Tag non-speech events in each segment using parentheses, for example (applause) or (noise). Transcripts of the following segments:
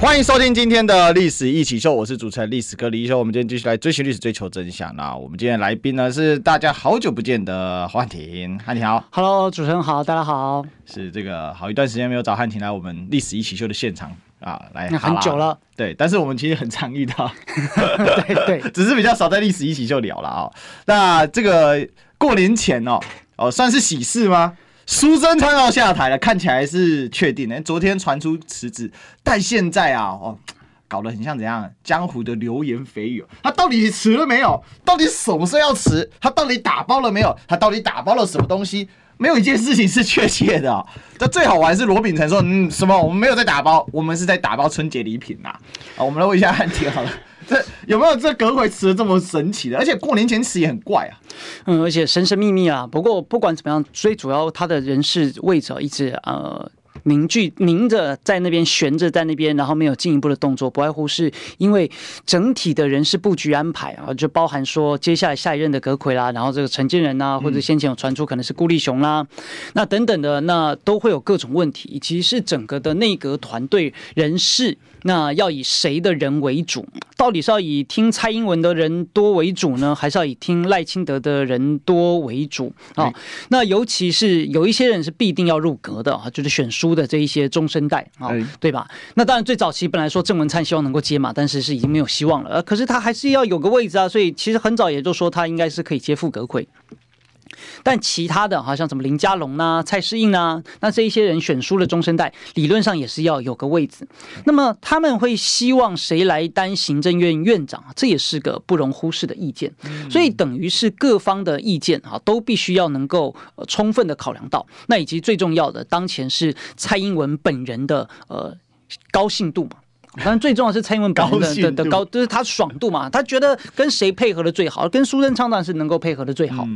欢迎收听今天的历史一起秀，我是主持人历史哥李易修。我们今天继续来追寻历史，追求真相。那我们今天的来宾呢是大家好久不见的汉庭，汉庭好，Hello，主持人好，大家好。是这个好一段时间没有找汉庭来我们历史一起秀的现场啊，来很久了。对，但是我们其实很常遇到，(laughs) 对对，只是比较少在历史一起秀聊了啊、哦。那这个过年前哦，哦算是喜事吗？苏贞昌要下台了，看起来是确定的。昨天传出辞职，但现在啊，哦，搞得很像怎样？江湖的流言蜚语，他到底辞了没有？到底什么时候要辞？他到底打包了没有？他到底打包了什么东西？没有一件事情是确切的、哦。这最好玩是罗秉成说，嗯，什么？我们没有在打包，我们是在打包春节礼品呐。啊，我们来问一下汉庭好了。这有没有这隔会吃的这么神奇的？而且过年前吃也很怪啊。嗯，而且神神秘秘啊。不过不管怎么样，最主要他的人事位置一直呃。凝聚凝着在那边悬着在那边，然后没有进一步的动作，不外乎是因为整体的人事布局安排啊，就包含说接下来下一任的阁揆啦，然后这个陈建仁呐，或者先前有传出可能是顾立雄啦，那等等的，那都会有各种问题，以及是整个的内阁团队人事，那要以谁的人为主？到底是要以听蔡英文的人多为主呢，还是要以听赖清德的人多为主啊？那尤其是有一些人是必定要入阁的啊，就是选书。的这一些中生代啊，对吧？那当然最早期本来说郑文灿希望能够接嘛，但是是已经没有希望了。呃可是他还是要有个位置啊，所以其实很早也就说他应该是可以接副阁揆。但其他的，好像什么林佳龙呐、蔡适应呐，那这一些人选输了中生代，理论上也是要有个位置。那么他们会希望谁来当行政院院长？这也是个不容忽视的意见。所以等于是各方的意见啊，都必须要能够充分的考量到。那以及最重要的，当前是蔡英文本人的呃高兴度嘛。当然，最重要是蔡英文本人的的的高，就是他爽度嘛。他觉得跟谁配合的最好，跟苏贞昌当然是能够配合的最好。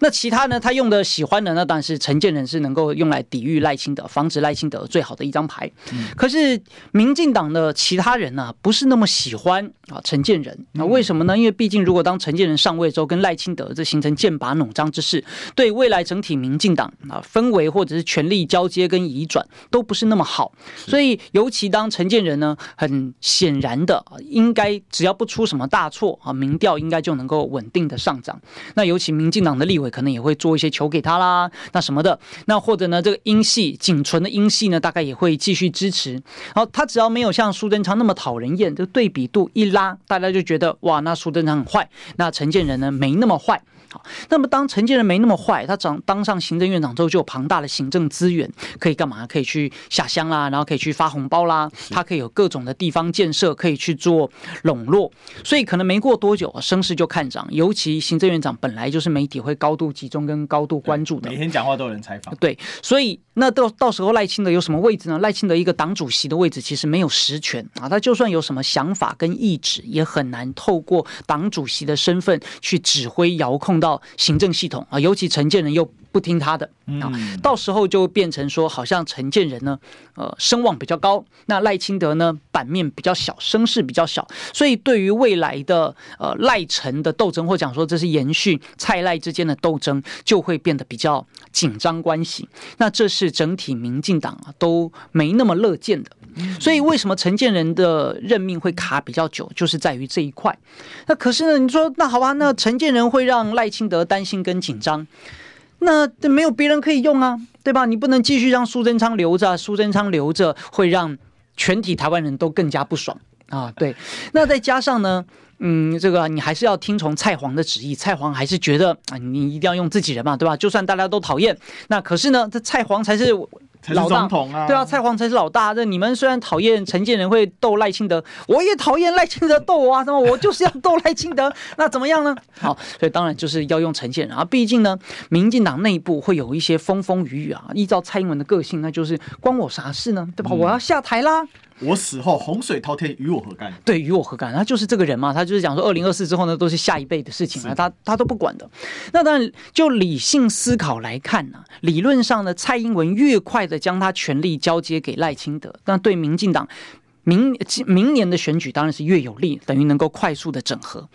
那其他呢？他用的喜欢的那当然是陈建仁是能够用来抵御赖清德、防止赖清德最好的一张牌。可是民进党的其他人呢，不是那么喜欢啊陈建仁。那为什么呢？因为毕竟如果当陈建仁上位之后，跟赖清德这形成剑拔弩张之势，对未来整体民进党啊氛围或者是权力交接跟移转都不是那么好。所以尤其当陈建仁呢。很显然的，应该只要不出什么大错啊，民调应该就能够稳定的上涨。那尤其民进党的立委可能也会做一些球给他啦，那什么的，那或者呢，这个英系仅存的英系呢，大概也会继续支持。然后他只要没有像苏贞昌那么讨人厌，这对比度一拉，大家就觉得哇，那苏贞昌很坏，那陈建仁呢没那么坏。好，那么当承建人没那么坏，他长当上行政院长之后，就有庞大的行政资源，可以干嘛？可以去下乡啦，然后可以去发红包啦，他可以有各种的地方建设，可以去做笼络，所以可能没过多久，声势就看涨。尤其行政院长本来就是媒体会高度集中跟高度关注的，每天讲话都有人采访。对，所以那到到时候赖清德有什么位置呢？赖清德一个党主席的位置其实没有实权啊，他就算有什么想法跟意志，也很难透过党主席的身份去指挥遥控到行政系统啊，尤其陈建仁又不听他的啊，到时候就变成说，好像陈建仁呢，呃，声望比较高，那赖清德呢，版面比较小，声势比较小，所以对于未来的呃赖陈的斗争，或讲说这是延续蔡赖之间的斗争，就会变得比较紧张关系。那这是整体民进党啊都没那么乐见的。所以为什么陈建仁的任命会卡比较久，就是在于这一块。那可是呢，你说那好吧，那陈建仁会让赖清德担心跟紧张，那这没有别人可以用啊，对吧？你不能继续让苏贞昌留着，苏贞昌留着会让全体台湾人都更加不爽啊。对，那再加上呢，嗯，这个你还是要听从蔡黄的旨意，蔡黄还是觉得啊，你一定要用自己人嘛，对吧？就算大家都讨厌，那可是呢，这蔡黄才是。老大啊，对啊，蔡黄才是老大。这你们虽然讨厌陈建仁会斗赖清德，我也讨厌赖清德斗我啊！什么，我就是要斗赖清德，(laughs) 那怎么样呢？好，所以当然就是要用陈建仁啊。毕竟呢，民进党内部会有一些风风雨雨啊。依照蔡英文的个性，那就是关我啥事呢？对吧？我要下台啦。我死后洪水滔天，与我何干？对，与我何干？他就是这个人嘛，他就是讲说，二零二四之后呢，都是下一辈的事情啊，他他都不管的。那当然，就理性思考来看呢、啊，理论上呢，蔡英文越快的将他权力交接给赖清德，那对民进党明明年的选举当然是越有利，等于能够快速的整合。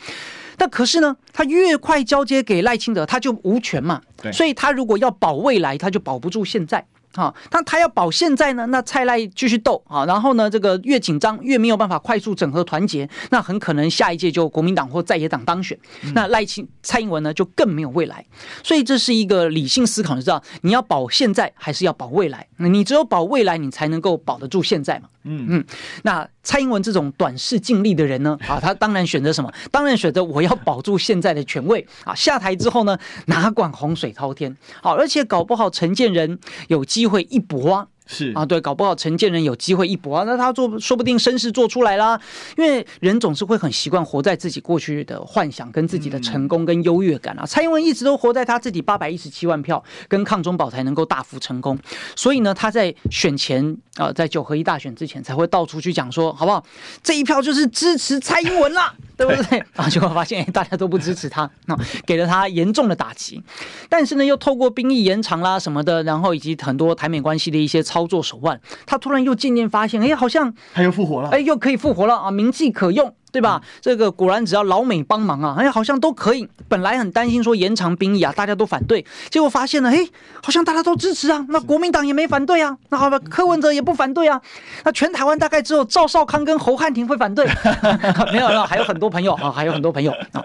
但可是呢，他越快交接给赖清德，他就无权嘛。对，所以他如果要保未来，他就保不住现在。啊，他他要保现在呢，那蔡赖继续斗啊，然后呢，这个越紧张越没有办法快速整合团结，那很可能下一届就国民党或在野党当选，那赖清蔡英文呢就更没有未来。所以这是一个理性思考，你知道你要保现在还是要保未来？你只有保未来，你才能够保得住现在嘛。嗯嗯，那蔡英文这种短视尽利的人呢，(laughs) 啊，他当然选择什么？当然选择我要保住现在的权位啊，下台之后呢，哪管洪水滔天？好，而且搞不好陈建仁有机会一搏啊。是啊，对，搞不好陈建仁有机会一搏啊，那他做说不定身世做出来啦。因为人总是会很习惯活在自己过去的幻想跟自己的成功跟优越感啊。蔡英文一直都活在他自己八百一十七万票跟抗中保台能够大幅成功，所以呢，他在选前啊、在九合一大选之前才会到处去讲说，好不好？这一票就是支持蔡英文啦，对不对？(laughs) 啊，结果发现大家都不支持他，那 (laughs) 给了他严重的打击。但是呢，又透过兵役延长啦什么的，然后以及很多台美关系的一些操。作手腕，他突然又渐渐发现，哎，好像他又复活了，哎，又可以复活了啊，名计可用。对吧？这个果然只要老美帮忙啊，哎，好像都可以。本来很担心说延长兵役啊，大家都反对，结果发现了，哎，好像大家都支持啊。那国民党也没反对啊，那好吧，柯文哲也不反对啊。那全台湾大概只有赵少康跟侯汉廷会反对，(laughs) 没有没有，还有很多朋友啊，还有很多朋友啊。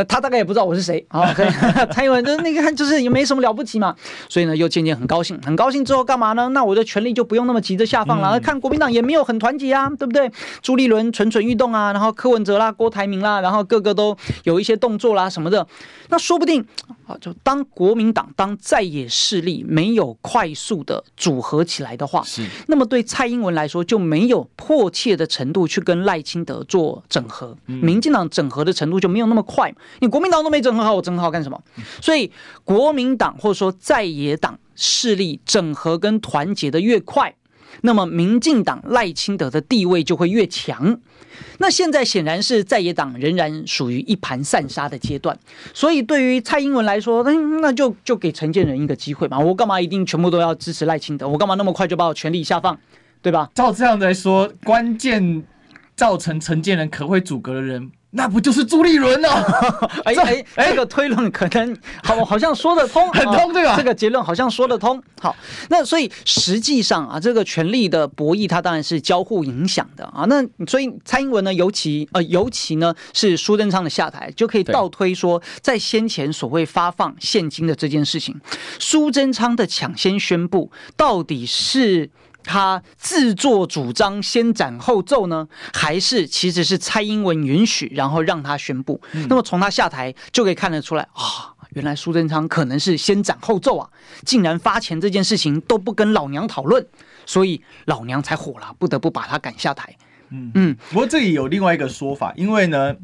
那他大概也不知道我是谁啊。(laughs) (laughs) 蔡英文就是那个就是也没什么了不起嘛，所以呢又渐渐很高兴，很高兴之后干嘛呢？那我的权力就不用那么急着下放了。看国民党也没有很团结啊，对不对？朱立伦蠢蠢欲动啊。然后柯文哲啦、郭台铭啦，然后个个都有一些动作啦什么的，那说不定啊，就当国民党当在野势力没有快速的组合起来的话，是那么对蔡英文来说就没有迫切的程度去跟赖清德做整合，民进党整合的程度就没有那么快。你国民党都没整合好，我整合好干什么？所以国民党或者说在野党势力整合跟团结的越快，那么民进党赖清德的地位就会越强。那现在显然是在野党仍然属于一盘散沙的阶段，所以对于蔡英文来说，那那就就给陈建仁一个机会嘛。我干嘛一定全部都要支持赖清德？我干嘛那么快就把我权力下放？对吧？照这样来说，关键造成陈建仁可会阻隔的人。那不就是朱立伦 (laughs) 呢？哎哎哎，这个推论可能好，好像说得通，很通对吧、啊、这个结论好像说得通。好，那所以实际上啊，这个权力的博弈，它当然是交互影响的啊。那所以蔡英文呢，尤其呃，尤其呢是苏贞昌的下台，就可以倒推说，在先前所谓发放现金的这件事情，苏贞昌的抢先宣布到底是。他自作主张先斩后奏呢，还是其实是蔡英文允许，然后让他宣布？嗯、那么从他下台就可以看得出来啊、哦，原来苏贞昌可能是先斩后奏啊，竟然发钱这件事情都不跟老娘讨论，所以老娘才火了，不得不把他赶下台。嗯嗯，不过这里有另外一个说法，因为呢。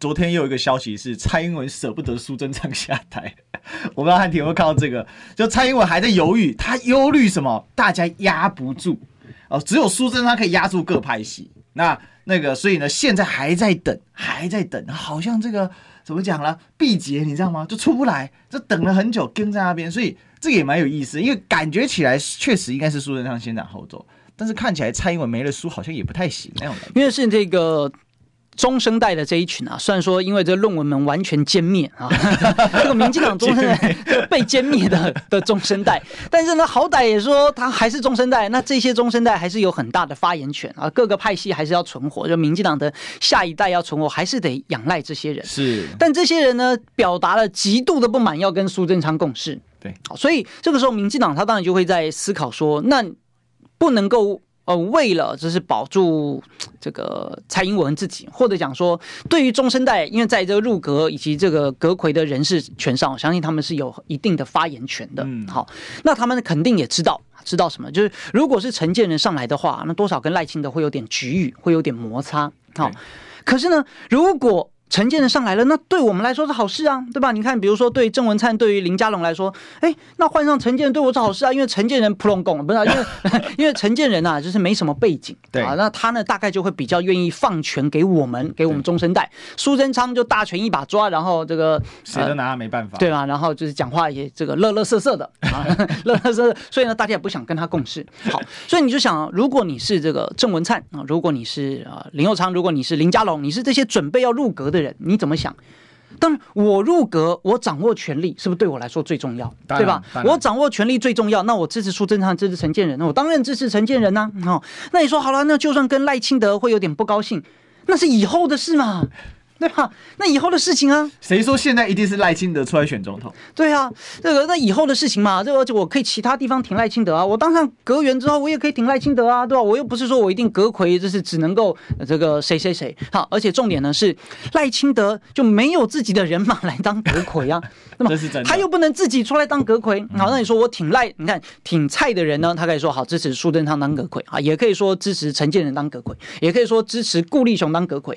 昨天又有一个消息是蔡英文舍不得苏贞昌下台，(laughs) 我不知道汉庭有没有看到这个？就蔡英文还在犹豫，他忧虑什么？大家压不住哦，只有苏贞昌可以压住各派系。那那个，所以呢，现在还在等，还在等，好像这个怎么讲呢？毕节你知道吗？就出不来，就等了很久，跟在那边。所以这个也蛮有意思，因为感觉起来确实应该是苏贞昌先斩后奏，但是看起来蔡英文没了书好像也不太行那种感觉。因为是这个。中生代的这一群啊，虽然说因为这论文门完全歼灭啊，(laughs) 这个民进党中生代 (laughs) 被歼灭的的中生代，但是呢，好歹也说他还是中生代，那这些中生代还是有很大的发言权啊，各个派系还是要存活，就民进党的下一代要存活，还是得仰赖这些人。是，但这些人呢，表达了极度的不满，要跟苏贞昌共事。对，好，所以这个时候民进党他当然就会在思考说，那不能够。呃，为了就是保住这个蔡英文自己，或者讲说，对于中生代，因为在这个入阁以及这个阁魁的人事权上，我相信他们是有一定的发言权的。嗯，好，那他们肯定也知道，知道什么？就是如果是陈建仁上来的话，那多少跟赖清德会有点局域，会有点摩擦。好，可是呢，如果陈建人上来了，那对我们来说是好事啊，对吧？你看，比如说对郑文灿，对于林佳龙来说，哎，那换上陈建仁对我是好事啊，因为陈建人普隆贡不是、啊，因为 (laughs) 因为陈建人啊，就是没什么背景，对啊，那他呢大概就会比较愿意放权给我们，给我们中生代。苏贞昌就大权一把抓，然后这个谁都拿他没办法，对吧？然后就是讲话也这个乐乐色色的啊，(laughs) 乐乐色色，所以呢，大家也不想跟他共事。(laughs) 好，所以你就想，如果你是这个郑文灿啊，如果你是啊林佑昌，如果你是林佳龙，你是这些准备要入阁的人，你怎么想？当然，我入阁，我掌握权力，是不是对我来说最重要？对吧？我掌握权力最重要，那我支持苏贞昌，支持陈建仁，那我当然支持陈建仁呐。哦，那你说好了，那就算跟赖清德会有点不高兴，那是以后的事嘛。对吧？那以后的事情啊，谁说现在一定是赖清德出来选总统？对啊，这个那以后的事情嘛，这个而且我可以其他地方挺赖清德啊，我当上阁员之后，我也可以挺赖清德啊，对吧？我又不是说我一定阁魁就是只能够这个谁谁谁好，而且重点呢是赖清德就没有自己的人马来当阁魁啊，那么 (laughs) 他又不能自己出来当阁魁，好，那你说我挺赖，你看挺菜的人呢，他可以说好支持苏贞昌当阁魁啊，也可以说支持陈建仁当阁魁，也可以说支持顾立雄当阁魁，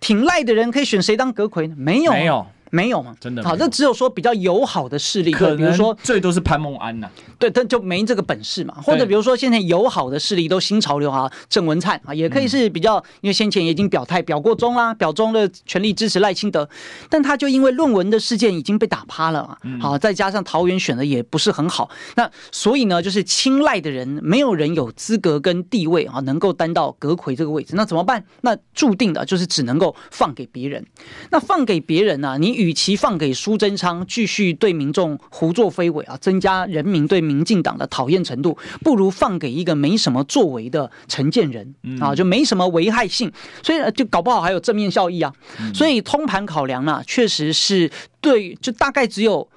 挺赖的人可以可以选谁当阁魁呢？没有。没有嘛？真的好，那只有说比较友好的势力，可比如说最多是潘孟安呐、啊，对，但就没这个本事嘛。或者比如说现在友好的势力都新潮流啊，郑文灿啊，也可以是比较，嗯、因为先前也已经表态表过忠啦，表忠的全力支持赖清德，但他就因为论文的事件已经被打趴了嘛。好，再加上桃园选的也不是很好，那所以呢，就是青睐的人没有人有资格跟地位啊，能够担到阁魁这个位置，那怎么办？那注定的就是只能够放给别人。那放给别人呢、啊？你与其放给苏贞昌继续对民众胡作非为啊，增加人民对民进党的讨厌程度，不如放给一个没什么作为的陈建仁啊，就没什么危害性，所以就搞不好还有正面效益啊。所以通盘考量呢，确实是对，就大概只有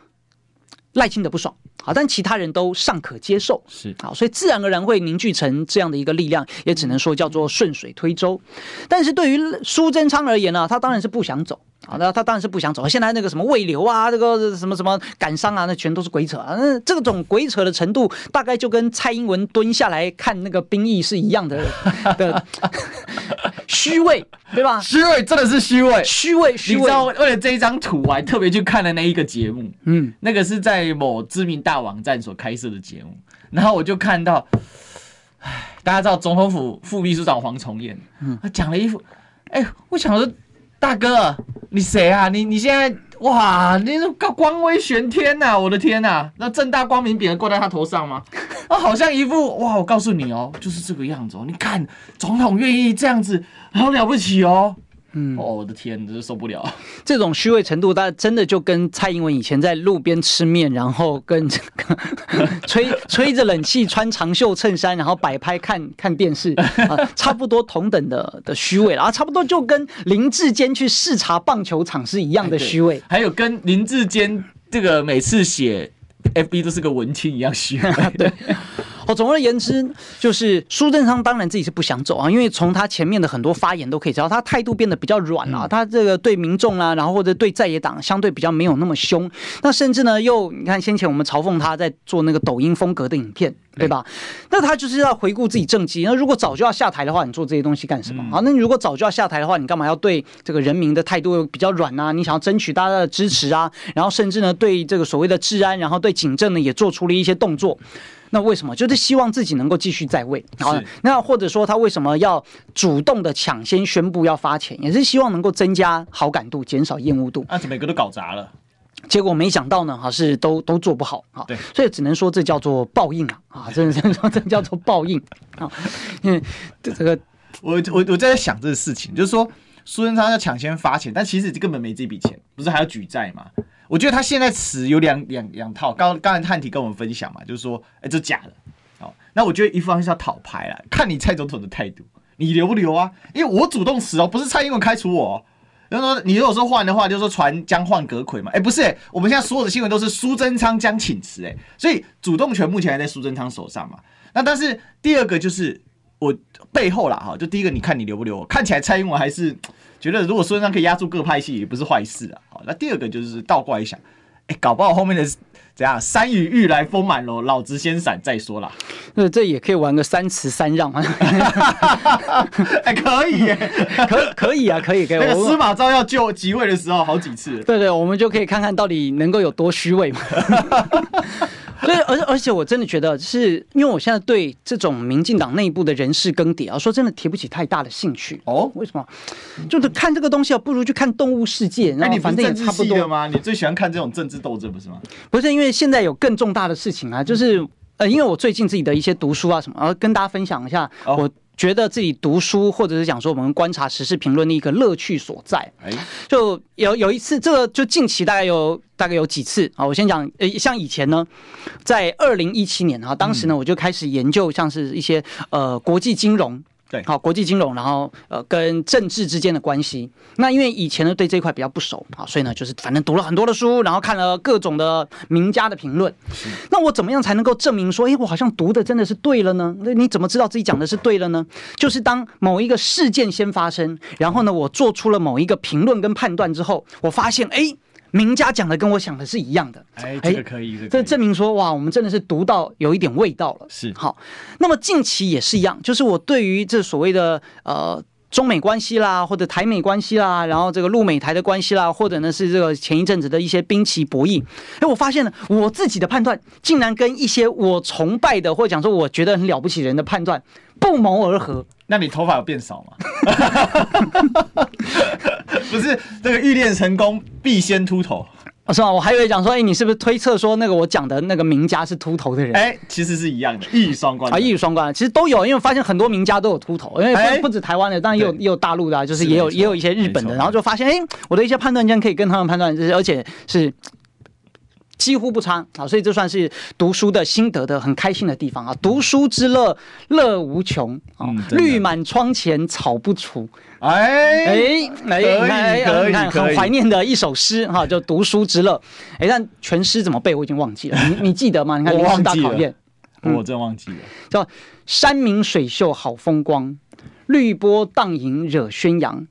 赖清德不爽。好，但其他人都尚可接受，是好，所以自然而然会凝聚成这样的一个力量，也只能说叫做顺水推舟。但是对于苏贞昌而言呢，他当然是不想走，好，那他当然是不想走。现在那个什么胃瘤啊，这个什么什么感伤啊，那全都是鬼扯啊。那这种鬼扯的程度，大概就跟蔡英文蹲下来看那个兵役是一样的 (laughs) 的虚伪，对吧？虚伪真的是虚伪，虚伪，虚伪。你知道为了这一张图，我还特别去看了那一个节目，嗯，那个是在某知名大。网站所开设的节目，然后我就看到，唉，大家知道总统府副秘书长黄崇彦，嗯，他讲了一副，哎，我想说，大哥，你谁啊？你你现在哇，你光威玄天呐、啊！我的天呐、啊，那正大光明匾挂在他头上吗？(laughs) 啊，好像一副哇，我告诉你哦，就是这个样子哦。你看，总统愿意这样子，好了不起哦。嗯，哦，我的天，真是受不了！(laughs) 这种虚伪程度，他真的就跟蔡英文以前在路边吃面，然后跟这 (laughs) 个吹 (laughs) 吹着冷气，穿长袖衬衫，然后摆拍看看电视啊，差不多同等的的虚伪了啊，差不多就跟林志坚去视察棒球场是一样的虚伪，还有跟林志坚这个每次写 FB 都是个文青一样虚伪，对。哦，总而言之，就是苏贞昌当然自己是不想走啊，因为从他前面的很多发言都可以知道，他态度变得比较软了、啊。他这个对民众啊，然后或者对在野党相对比较没有那么凶。那甚至呢，又你看先前我们嘲讽他在做那个抖音风格的影片，对吧？那他就是要回顾自己政绩。那如果早就要下台的话，你做这些东西干什么？好，那你如果早就要下台的话，你干嘛要对这个人民的态度比较软啊？你想要争取大家的支持啊？然后甚至呢，对这个所谓的治安，然后对警政呢，也做出了一些动作。那为什么？就是希望自己能够继续在位。好，那或者说他为什么要主动的抢先宣布要发钱，也是希望能够增加好感度，减少厌恶度。那每个都搞砸了，结果没想到呢，哈，是都都做不好啊。对，所以只能说这叫做报应啊！啊，真的，(laughs) 真的说这叫做报应啊。因为这个，我我我在想这个事情，就是说苏贞昌要抢先发钱，但其实根本没这笔钱，不是还要举债吗？我觉得他现在词有两两两套，刚刚才汉庭跟我们分享嘛，就是说，哎，这假的，好，那我觉得一方面是要讨牌了，看你蔡总统的态度，你留不留啊？因为我主动辞哦，不是蔡英文开除我，然后说你如果说换的话，就是说传将换阁揆嘛，哎，不是，我们现在所有的新闻都是苏贞昌将请辞，哎，所以主动权目前还在苏贞昌手上嘛。那但是第二个就是我背后啦，哈，就第一个你看你留不留，看起来蔡英文还是。觉得如果苏贞昌可以压住各派系，也不是坏事啊。好，那第二个就是倒过来想，哎，搞不好后面的怎样？山雨欲来风满楼，老子先闪再说啦。那这也可以玩个三辞三让啊。(laughs) 哎，可以耶，(laughs) 可可以啊，可以可以。那个司马昭要就即位的时候，好几次。对对，我们就可以看看到底能够有多虚伪嘛。(laughs) (laughs) 所以，而而且我真的觉得，是因为我现在对这种民进党内部的人事更迭啊，说真的提不起太大的兴趣哦。为什么？就是看这个东西啊，不如去看动物世界。那你反正也差不多吗？你最喜欢看这种政治斗争，不是吗？不是，因为现在有更重大的事情啊，就是呃，因为我最近自己的一些读书啊什么，然后跟大家分享一下我。觉得自己读书，或者是讲说我们观察时事评论的一个乐趣所在。就有有一次，这个就近期大概有大概有几次啊。我先讲，呃，像以前呢，在二零一七年啊，当时呢，我就开始研究像是一些呃国际金融。对，好，国际金融，然后呃，跟政治之间的关系。那因为以前呢，对这一块比较不熟啊，所以呢，就是反正读了很多的书，然后看了各种的名家的评论。那我怎么样才能够证明说，哎，我好像读的真的是对了呢？那你怎么知道自己讲的是对了呢？就是当某一个事件先发生，然后呢，我做出了某一个评论跟判断之后，我发现，哎。名家讲的跟我想的是一样的，哎，这个可以，这证明说哇，我们真的是读到有一点味道了。是。好，那么近期也是一样，就是我对于这所谓的呃中美关系啦，或者台美关系啦，然后这个陆美台的关系啦，或者呢是这个前一阵子的一些兵棋博弈，哎，我发现呢，我自己的判断竟然跟一些我崇拜的或者讲说我觉得很了不起人的判断不谋而合。那你头发有变少吗？(laughs) 不是，这个欲练成功必先秃头，是吗？我还以为讲说，哎，你是不是推测说那个我讲的那个名家是秃头的人？哎，其实是一样的，一语双关啊，一语双关。其实都有，因为我发现很多名家都有秃头，因为不不止台湾的，当然也有也有大陆的，啊，就是也有也有一些日本的，然后就发现，哎，我的一些判断竟然可以跟他们判断，就是而且是。几乎不差啊，所以这算是读书的心得的很开心的地方啊！读书之乐，乐无穷啊！绿满窗前草不除，哎哎哎，可以可以，很怀念的一首诗哈，就读书之乐。哎，但全诗怎么背我已经忘记了，你你记得吗？你看临时大考验，我真忘记了。叫山明水秀好风光，绿波荡影惹宣扬。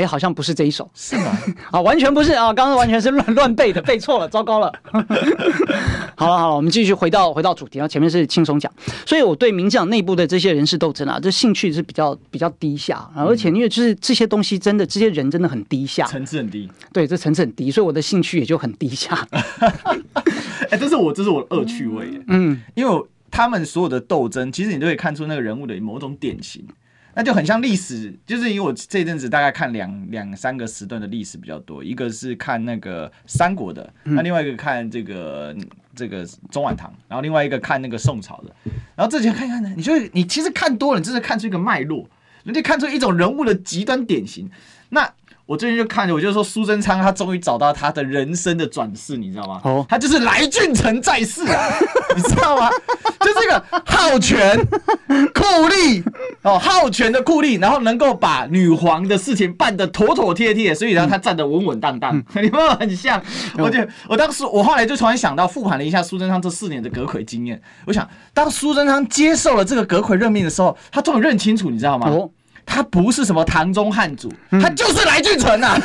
哎，好像不是这一首，是吗？(laughs) 啊，完全不是啊！刚刚完全是乱 (laughs) 乱背的，背错了，糟糕了。(laughs) 好了好了，我们继续回到回到主题啊。前面是轻松讲，所以我对民进党内部的这些人事斗争啊，这兴趣是比较比较低下啊。而且因为就是这些东西真的，这些人真的很低下，层次很低。对，这层次很低，所以我的兴趣也就很低下。哎，这是我这是我的恶趣味。嗯，因为他们所有的斗争，其实你都可以看出那个人物的某种典型。那就很像历史，就是因为我这阵子大概看两两三个时段的历史比较多，一个是看那个三国的，那另外一个看这个这个中晚唐，然后另外一个看那个宋朝的，然后这些看看呢，你就你其实看多了，你真的看出一个脉络，人家看出一种人物的极端典型。那我最近就看着，我就说苏贞昌他终于找到他的人生的转世，你知道吗？哦，他就是来俊臣在世啊，(laughs) 你知道吗？就这个好权酷吏哦，好权的酷吏，然后能够把女皇的事情办得妥妥帖帖，所以让他站得稳稳当当，嗯、(laughs) 你们很像。我就我当时我后来就突然想到复盘了一下苏贞昌这四年的阁揆经验，我想当苏贞昌接受了这个阁揆任命的时候，他终于认清楚，你知道吗？哦他不是什么唐宗汉祖，嗯、他就是来俊臣呐！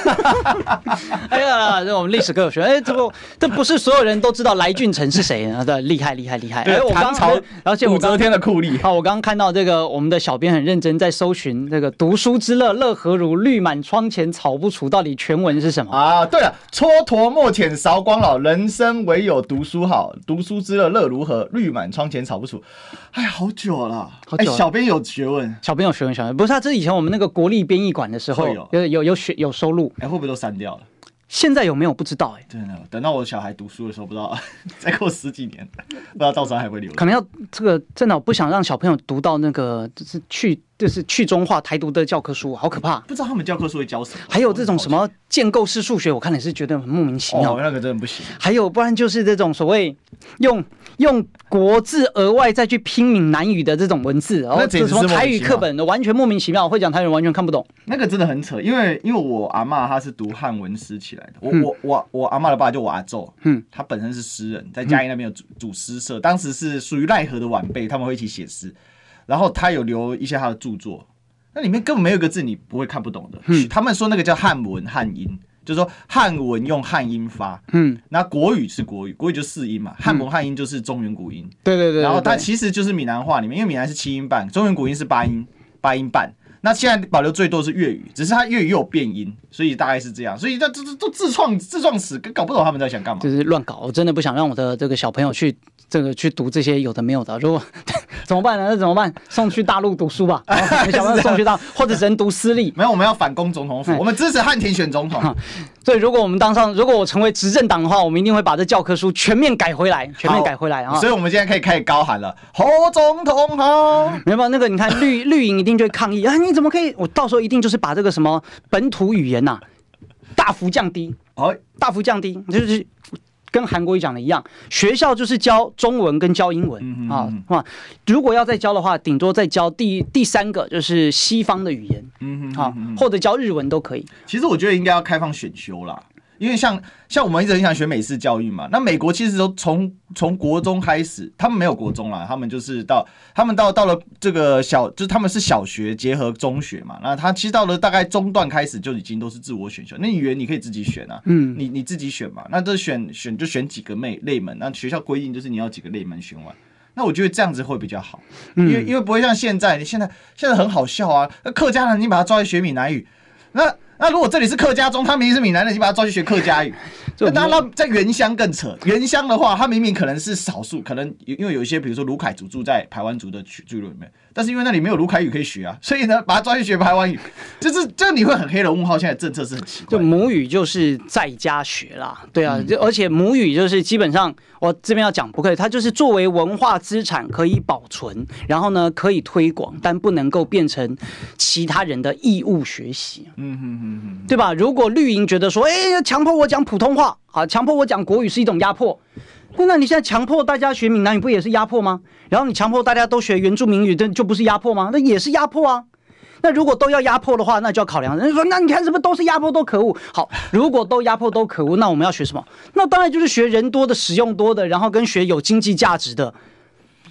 (laughs) 哎呀，这我们历史课有学，哎，这不，这不是所有人都知道来俊臣是谁啊？(laughs) 对，厉害，厉害，厉害！对，唐朝，而且武则天的酷吏。好，我刚刚看到这个，我们的小编很认真在搜寻这个“读书之乐，乐何如？绿满窗前草不除”，到底全文是什么啊？对了，蹉跎莫遣韶光老，人生唯有读书好。读书之乐，乐如何？绿满窗前草不除。哎，好久了，好久了。哎，小编有学问，小编有学问，小编不是他这。以前我们那个国立编译馆的时候，有有有有学有收录，哎，会不会都删掉了？现在有没有不知道？哎，真的，等到我小孩读书的时候，不知道 (laughs) 再过十几年，不知道到时候还会留。可能要这个真的，我不想让小朋友读到那个，就是去。就是去中化台独的教科书，好可怕！不知道他们教科书会教什么。还有这种什么建构式数学，我看也是觉得很莫名其妙。哦，那个真的不行。还有，不然就是这种所谓用用国字额外再去拼闽南语的这种文字，然后这什么台语课本的，完全莫名其妙，会讲台语完全看不懂。那个真的很扯，因为因为我阿妈她是读汉文诗起来的，我、嗯、我我我阿妈的爸就我阿昼，嗯，他本身是诗人，在嘉义那边有组组诗社，当时是属于奈何的晚辈，他们会一起写诗。然后他有留一些他的著作，那里面根本没有一个字你不会看不懂的。嗯、他们说那个叫汉文汉音，就是说汉文用汉音发，嗯，那国语是国语，国语就四音嘛，汉文汉音就是中原古音，对对对，然后它其实就是闽南话里面，因为闽南是七音半，中原古音是八音八音半。那现在保留最多是粤语，只是它粤语又有变音，所以大概是这样。所以这这这都自创自创史，搞不懂他们在想干嘛。就是乱搞，我真的不想让我的这个小朋友去这个去读这些有的没有的。如果 (laughs) 怎么办呢？那怎么办？送去大陆读书吧，小朋友送去大陆，或者只能读私立。没有，我们要反攻总统府，我们支持汉庭选总统。所以如果我们当上，如果我成为执政党的话，我们一定会把这教科书全面改回来，全面改回来啊！所以我们现在可以开始高喊了：“侯总统好！”没有那个，你看绿绿营一定就会抗议啊！你怎么可以？我到时候一定就是把这个什么本土语言呐、啊、大幅降低，哦，大幅降低，就是。跟韩国语讲的一样，学校就是教中文跟教英文啊啊！如果要再教的话，顶多再教第第三个就是西方的语言，嗯哼，啊，或者教日文都可以。其实我觉得应该要开放选修啦。因为像像我们一直很想学美式教育嘛，那美国其实都从从国中开始，他们没有国中啦，他们就是到他们到到了这个小，就是他们是小学结合中学嘛，那他其实到了大概中段开始就已经都是自我选修，那语言你可以自己选啊，嗯，你你自己选嘛，那这选选就选几个类类门，那学校规定就是你要几个类门选完，那我觉得这样子会比较好，因为因为不会像现在，你现在现在很好笑啊，那客家人你把他抓去学闽南语，那。那如果这里是客家中，他明明是闽南人，你把他抓去学客家语，(laughs) 那当然在原乡更扯。原乡的话，他明明可能是少数，可能因为有一些，比如说卢凯族住在台湾族的聚落里面。但是因为那里没有卢凯语可以学啊，所以呢，把他抓去学排湾语，(laughs) 就是这你会很黑的问号。现在政策是很奇怪，就母语就是在家学啦，对啊，就而且母语就是基本上我这边要讲不可以，它就是作为文化资产可以保存，然后呢可以推广，但不能够变成其他人的义务学习。嗯哼哼哼，对吧？如果绿营觉得说，哎，要强迫我讲普通话，啊，强迫我讲国语是一种压迫。那你现在强迫大家学闽南语，不也是压迫吗？然后你强迫大家都学原住民语，这就不是压迫吗？那也是压迫啊。那如果都要压迫的话，那就要考量。人家说，那你看什么都是压迫，都可恶。好，如果都压迫都可恶，那我们要学什么？那当然就是学人多的、使用多的，然后跟学有经济价值的。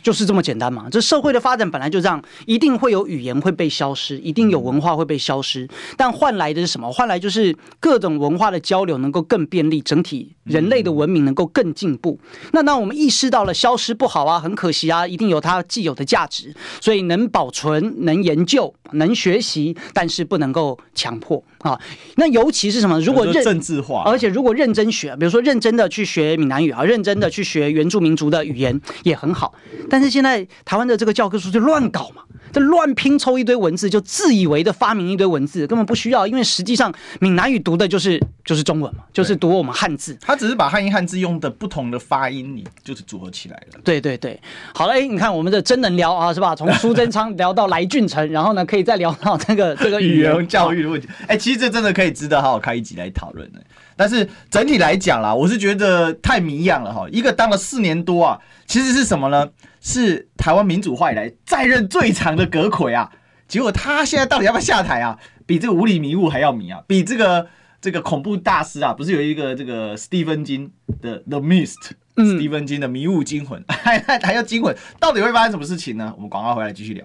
就是这么简单嘛？这社会的发展本来就这样，一定会有语言会被消失，一定有文化会被消失，但换来的是什么？换来就是各种文化的交流能够更便利，整体人类的文明能够更进步。那当我们意识到了消失不好啊，很可惜啊，一定有它既有的价值，所以能保存、能研究、能学习，但是不能够强迫啊。那尤其是什么？如果认政治化，而且如果认真学，比如说认真的去学闽南语啊，认真的去学原住民族的语言也很好。但是现在台湾的这个教科书就乱搞嘛，就乱拼凑一堆文字，就自以为的发明一堆文字，根本不需要，因为实际上闽南语读的就是就是中文嘛，就是读我们汉字，他只是把汉音汉字用的不同的发音，你就是组合起来了。对对对，好了，哎，你看我们的真能聊啊，是吧？从苏贞昌聊到来俊臣，然后呢，可以再聊到这个这个语言教育的问题。哎、欸，其实这真的可以值得好好开一集来讨论的。但是整体来讲啦，我是觉得太迷样了哈。一个当了四年多啊，其实是什么呢？是台湾民主化以来在任最长的阁揆啊，结果他现在到底要不要下台啊？比这个无理迷雾还要迷啊！比这个这个恐怖大师啊，不是有一个这个史蒂芬金的 The Mist，史蒂芬金的迷雾惊魂，还 (laughs) 还要惊魂，到底会发生什么事情呢？我们广告回来继续聊。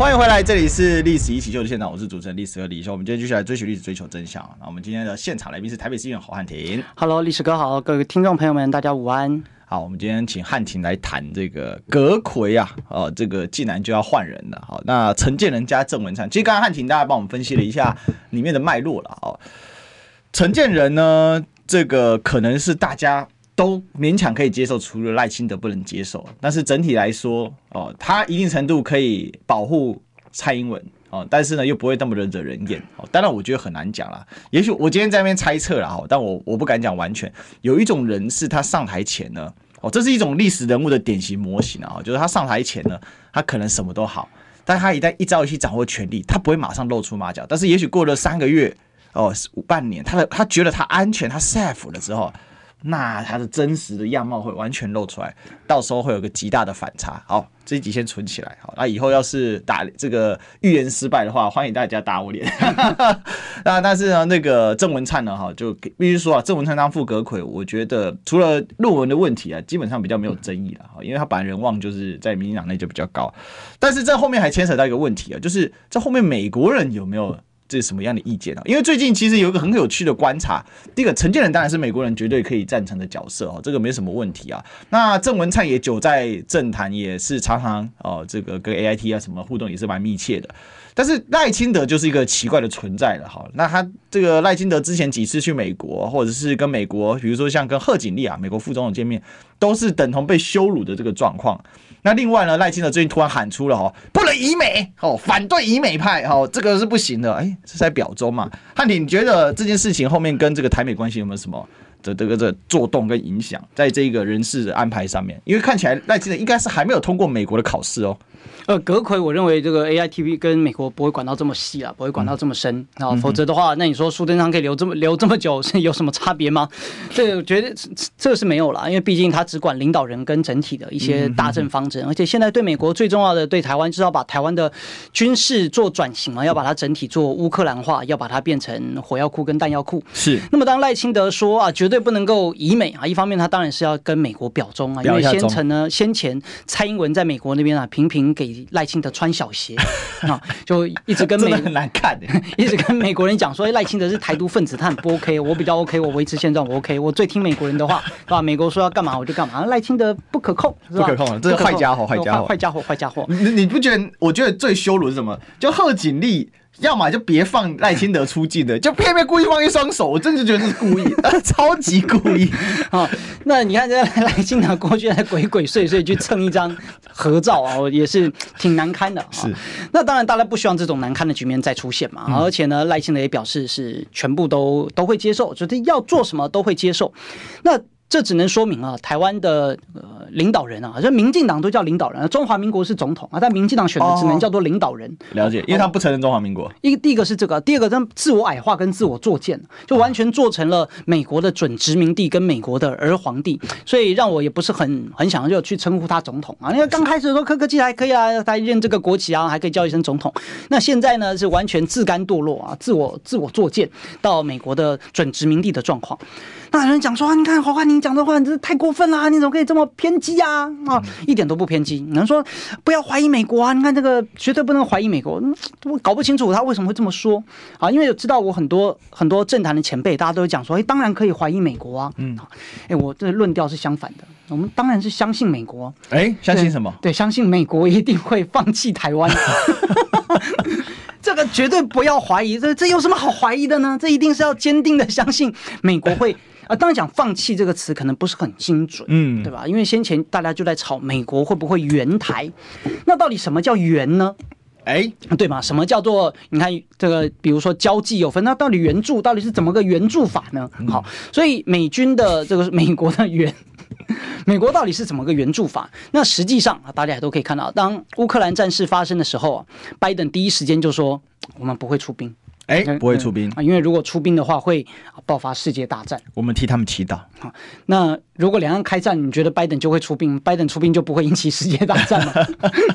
欢迎回来，这里是《历史一起秀》的现场，我是主持人历史和李易修。我们今天继续来追寻历史，追求真相。那我们今天的现场来宾是台北市议员侯汉廷。Hello，历史哥好，各位听众朋友们，大家午安。好，我们今天请汉廷来谈这个阁魁啊，哦，这个竟然就要换人了。好，那陈建仁加郑文灿，其实刚刚汉廷大家帮我们分析了一下里面的脉络了。哦，陈建仁呢，这个可能是大家都勉强可以接受，除了赖清德不能接受。但是整体来说，哦，他一定程度可以保护蔡英文。哦，但是呢，又不会那么的惹人厌。哦，当然我觉得很难讲啦。也许我今天在那边猜测了哈，但我我不敢讲完全。有一种人是他上台前呢，哦，这是一种历史人物的典型模型啊，就是他上台前呢，他可能什么都好，但他一旦一朝一夕掌握权力，他不会马上露出马脚。但是也许过了三个月，哦半年，他的他觉得他安全，他 safe 了之后。那他的真实的样貌会完全露出来，到时候会有个极大的反差。好，这一集先存起来。好，那以后要是打这个预言失败的话，欢迎大家打我脸。(laughs) 那但是呢，那个郑文灿呢，哈，就必须说啊，郑文灿当副阁揆，我觉得除了论文的问题啊，基本上比较没有争议了哈，因为他本来人望就是在民进党内就比较高。但是这后面还牵扯到一个问题啊，就是这后面美国人有没有？这是什么样的意见呢？因为最近其实有一个很有趣的观察，第一个陈建仁当然是美国人绝对可以赞成的角色哦，这个没什么问题啊。那郑文灿也久在政坛，也是常常哦，这个跟 AIT 啊什么互动也是蛮密切的。但是赖清德就是一个奇怪的存在了哈。那他这个赖清德之前几次去美国，或者是跟美国，比如说像跟贺锦丽啊，美国副总统见面，都是等同被羞辱的这个状况。那另外呢，赖清德最近突然喊出了哈，不能以美哦，反对以美派哦，这个是不行的。哎，这是在表中嘛？汉鼎，你觉得这件事情后面跟这个台美关系有没有什么的这个这作动跟影响，在这个人事的安排上面？因为看起来赖清德应该是还没有通过美国的考试哦。呃，格奎，我认为这个 AITV 跟美国不会管到这么细啊，不会管到这么深啊，否则的话，那你说苏贞昌可以留这么留这么久，是有什么差别吗？(laughs) 这个我觉得这个是没有啦，因为毕竟他只管领导人跟整体的一些大政方针，而且现在对美国最重要的对台湾就是要把台湾的军事做转型嘛，要把它整体做乌克兰化，要把它变成火药库跟弹药库。是。那么当赖清德说啊，绝对不能够以美啊，一方面他当然是要跟美国表忠啊，因为先前呢，先前蔡英文在美国那边啊，频频给赖清德穿小鞋 (laughs) 啊，就一直跟美 (laughs) 很难看，(laughs) 一直跟美国人讲说赖清德是台独分子，他很不 OK，我比较 OK，我维持现状我 OK，我最听美国人的话，是吧？美国说要干嘛我就干嘛，赖清德不可控，是吧？不可控，这是坏家伙，坏家伙，坏家伙，坏家伙。你你不觉得？我觉得最羞辱是什么？就贺锦丽。要么就别放赖清德出镜的，(laughs) 就偏偏故意放一双手，我真的觉得是故意，(laughs) 超级故意 (laughs) 啊！那你看这赖清德过去还鬼鬼祟祟去蹭一张合照啊，也是挺难堪的。是，那当然大家不希望这种难堪的局面再出现嘛。而且呢，赖清德也表示是全部都都会接受，就是要做什么都会接受。那。这只能说明啊，台湾的呃领导人啊，这民进党都叫领导人，中华民国是总统啊，但民进党选的只能叫做领导人。哦、了解，因为他不承认中华民国。一个第一个是这个，第二个他自我矮化跟自我作贱，就完全做成了美国的准殖民地跟美国的儿皇帝，所以让我也不是很很想就去称呼他总统啊。因为刚开始的时候客客气还可以啊，他认这个国旗啊，还可以叫一声总统。那现在呢是完全自甘堕落啊，自我自我作贱到美国的准殖民地的状况。那有人讲说啊，你看华华，你讲的话，你这太过分了，你怎么可以这么偏激啊？啊，一点都不偏激。有人说不要怀疑美国啊，你看这个绝对不能怀疑美国。我搞不清楚他为什么会这么说啊？因为有知道我很多很多政坛的前辈，大家都会讲说，哎，当然可以怀疑美国啊。嗯，哎，我这论调是相反的。我们当然是相信美国。哎，相信什么？对，相信美国一定会放弃台湾。(laughs) 这个绝对不要怀疑，这这有什么好怀疑的呢？这一定是要坚定的相信美国会。啊，当然讲放弃这个词可能不是很精准，嗯，对吧？因为先前大家就在吵美国会不会援台，那到底什么叫援呢？哎，对吗？什么叫做你看这个？比如说交际有分，那到底援助到底是怎么个援助法呢？好，所以美军的这个 (laughs) 美国的援，美国到底是怎么个援助法？那实际上啊，大家也都可以看到，当乌克兰战事发生的时候啊，拜登第一时间就说我们不会出兵。哎，不会出兵啊，因为如果出兵的话，会爆发世界大战。我们替他们祈祷。好，那如果两岸开战，你觉得拜登就会出兵？拜登出兵就不会引起世界大战吗？